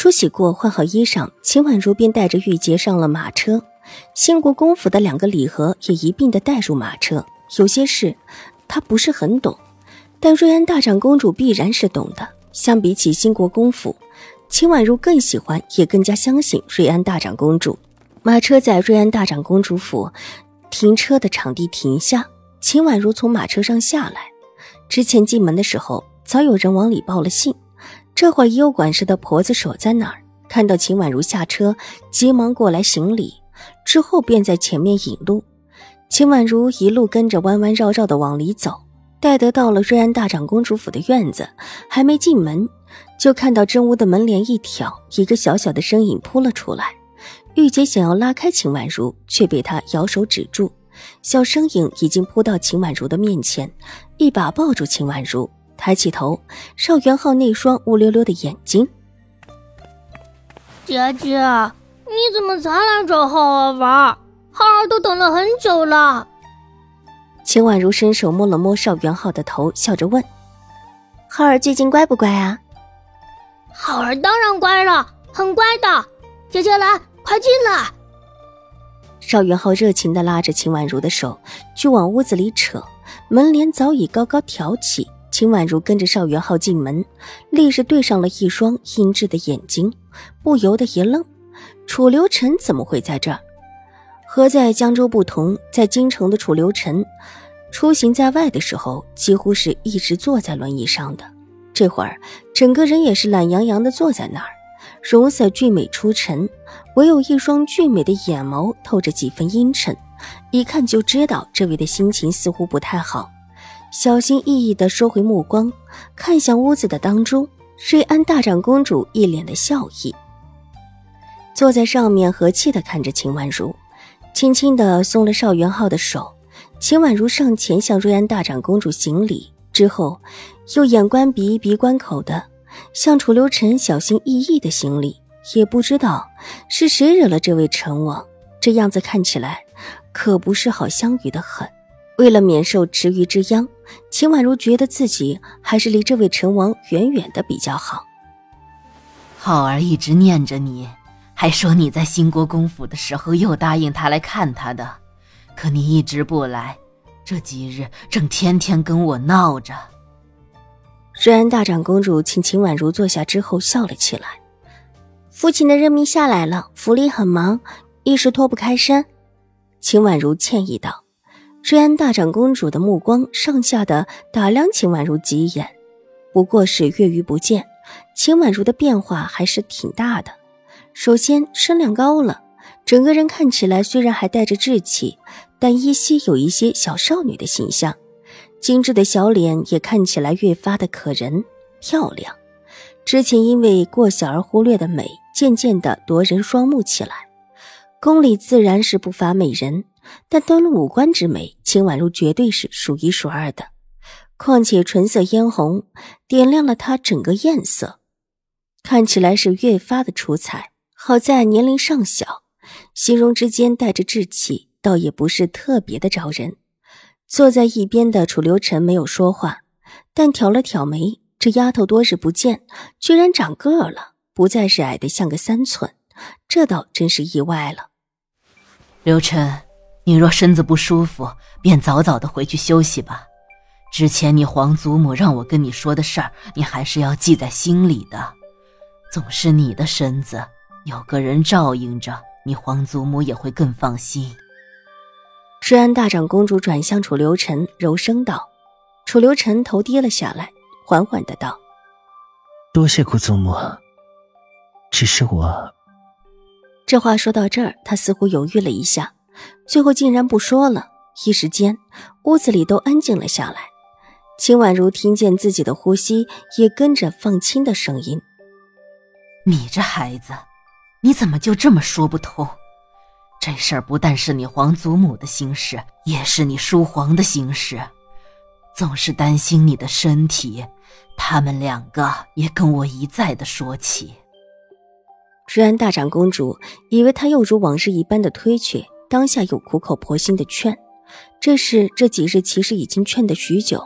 梳洗过，换好衣裳，秦婉如便带着玉洁上了马车。兴国公府的两个礼盒也一并的带入马车。有些事她不是很懂，但瑞安大长公主必然是懂的。相比起兴国公府，秦婉如更喜欢，也更加相信瑞安大长公主。马车在瑞安大长公主府停车的场地停下，秦婉如从马车上下来。之前进门的时候，早有人往里报了信。这会儿也有管事的婆子守在那儿，看到秦婉如下车，急忙过来行礼，之后便在前面引路。秦婉如一路跟着弯弯绕绕的往里走，待得到了瑞安大长公主府的院子，还没进门，就看到正屋的门帘一挑，一个小小的身影扑了出来。玉洁想要拉开秦婉如，却被她摇手止住。小身影已经扑到秦婉如的面前，一把抱住秦婉如。抬起头，邵元浩那双乌溜溜的眼睛。姐姐，你怎么才来找浩儿玩？浩儿都等了很久了。秦婉如伸手摸了摸邵元浩的头，笑着问：“浩儿最近乖不乖啊？”浩儿当然乖了，很乖的。姐姐来，快进来。邵元浩热情的拉着秦婉如的手，就往屋子里扯。门帘早已高高挑起。秦婉如跟着邵元浩进门，立时对上了一双阴鸷的眼睛，不由得一愣：楚留臣怎么会在这儿？和在江州不同，在京城的楚留臣，出行在外的时候，几乎是一直坐在轮椅上的。这会儿，整个人也是懒洋洋的坐在那儿，容色俊美出尘，唯有一双俊美的眼眸透着几分阴沉，一看就知道这位的心情似乎不太好。小心翼翼的收回目光，看向屋子的当中，瑞安大长公主一脸的笑意，坐在上面和气的看着秦婉如，轻轻的松了邵元浩的手。秦婉如上前向瑞安大长公主行礼，之后又眼观鼻，鼻观口的向楚留臣小心翼翼的行礼。也不知道是谁惹了这位陈王，这样子看起来可不是好相与的很。为了免受池鱼之殃，秦婉如觉得自己还是离这位陈王远远的比较好。浩儿一直念着你，还说你在兴国公府的时候又答应他来看他的，可你一直不来，这几日正天天跟我闹着。虽然大长公主请秦婉如坐下之后笑了起来：“父亲的任命下来了，府里很忙，一时脱不开身。”秦婉如歉意道。瑞安大长公主的目光上下的打量秦婉如几眼，不过是月余不见，秦婉如的变化还是挺大的。首先身量高了，整个人看起来虽然还带着稚气，但依稀有一些小少女的形象。精致的小脸也看起来越发的可人漂亮。之前因为过小而忽略的美，渐渐的夺人双目起来。宫里自然是不乏美人。但端论五官之美，秦婉如绝对是数一数二的。况且唇色嫣红，点亮了她整个艳色，看起来是越发的出彩。好在年龄尚小，形容之间带着稚气，倒也不是特别的招人。坐在一边的楚留臣没有说话，但挑了挑眉。这丫头多日不见，居然长个儿了，不再是矮的像个三寸，这倒真是意外了。刘晨。你若身子不舒服，便早早的回去休息吧。之前你皇祖母让我跟你说的事儿，你还是要记在心里的。总是你的身子有个人照应着，你皇祖母也会更放心。瑞安大长公主转向楚留臣，柔声道：“楚留臣头低了下来，缓缓的道：‘多谢姑祖母。’只是我……这话说到这儿，他似乎犹豫了一下。”最后竟然不说了，一时间屋子里都安静了下来。秦婉如听见自己的呼吸也跟着放轻的声音：“你这孩子，你怎么就这么说不通？这事儿不但是你皇祖母的心事，也是你叔皇的心事。总是担心你的身体，他们两个也跟我一再的说起。瑞安大长公主以为他又如往日一般的推却，当下又苦口婆心的劝。这事这几日其实已经劝得许久，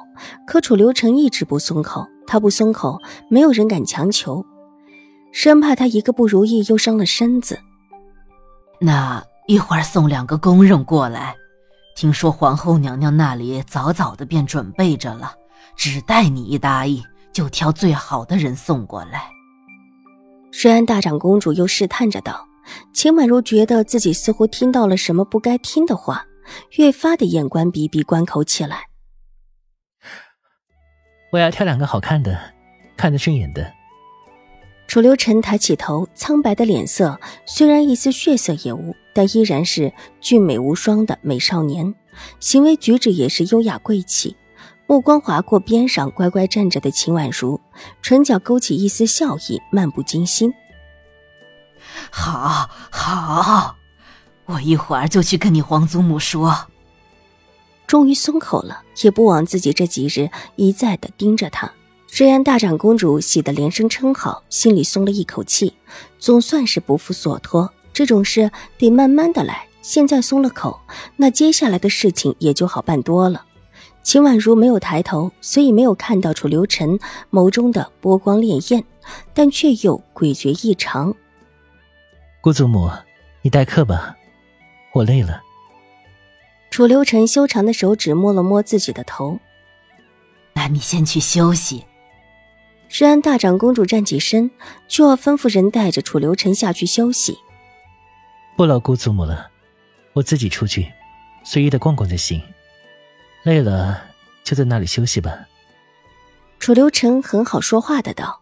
可楚留臣一直不松口。他不松口，没有人敢强求，生怕他一个不如意又伤了身子。那一会儿送两个宫人过来。听说皇后娘娘那里早早的便准备着了，只待你一答应，就挑最好的人送过来。瑞安大长公主又试探着道：“秦婉如觉得自己似乎听到了什么不该听的话，越发的眼观鼻，鼻关口起来。我要挑两个好看的，看得顺眼的。”楚留臣抬起头，苍白的脸色虽然一丝血色也无，但依然是俊美无双的美少年，行为举止也是优雅贵气。目光划过边上乖乖站着的秦婉如，唇角勾起一丝笑意，漫不经心。好，好，我一会儿就去跟你皇祖母说。终于松口了，也不枉自己这几日一再的盯着他。瑞安大长公主喜得连声称好，心里松了一口气，总算是不负所托。这种事得慢慢的来，现在松了口，那接下来的事情也就好办多了。秦婉如没有抬头，所以没有看到楚留臣眸中的波光潋滟，但却又诡谲异常。姑祖母，你待客吧，我累了。楚留臣修长的手指摸了摸自己的头，那你先去休息。瑞安大长公主站起身，就要吩咐人带着楚留臣下去休息。不劳姑祖母了，我自己出去，随意的逛逛就行。累了就在那里休息吧。楚留臣很好说话的道。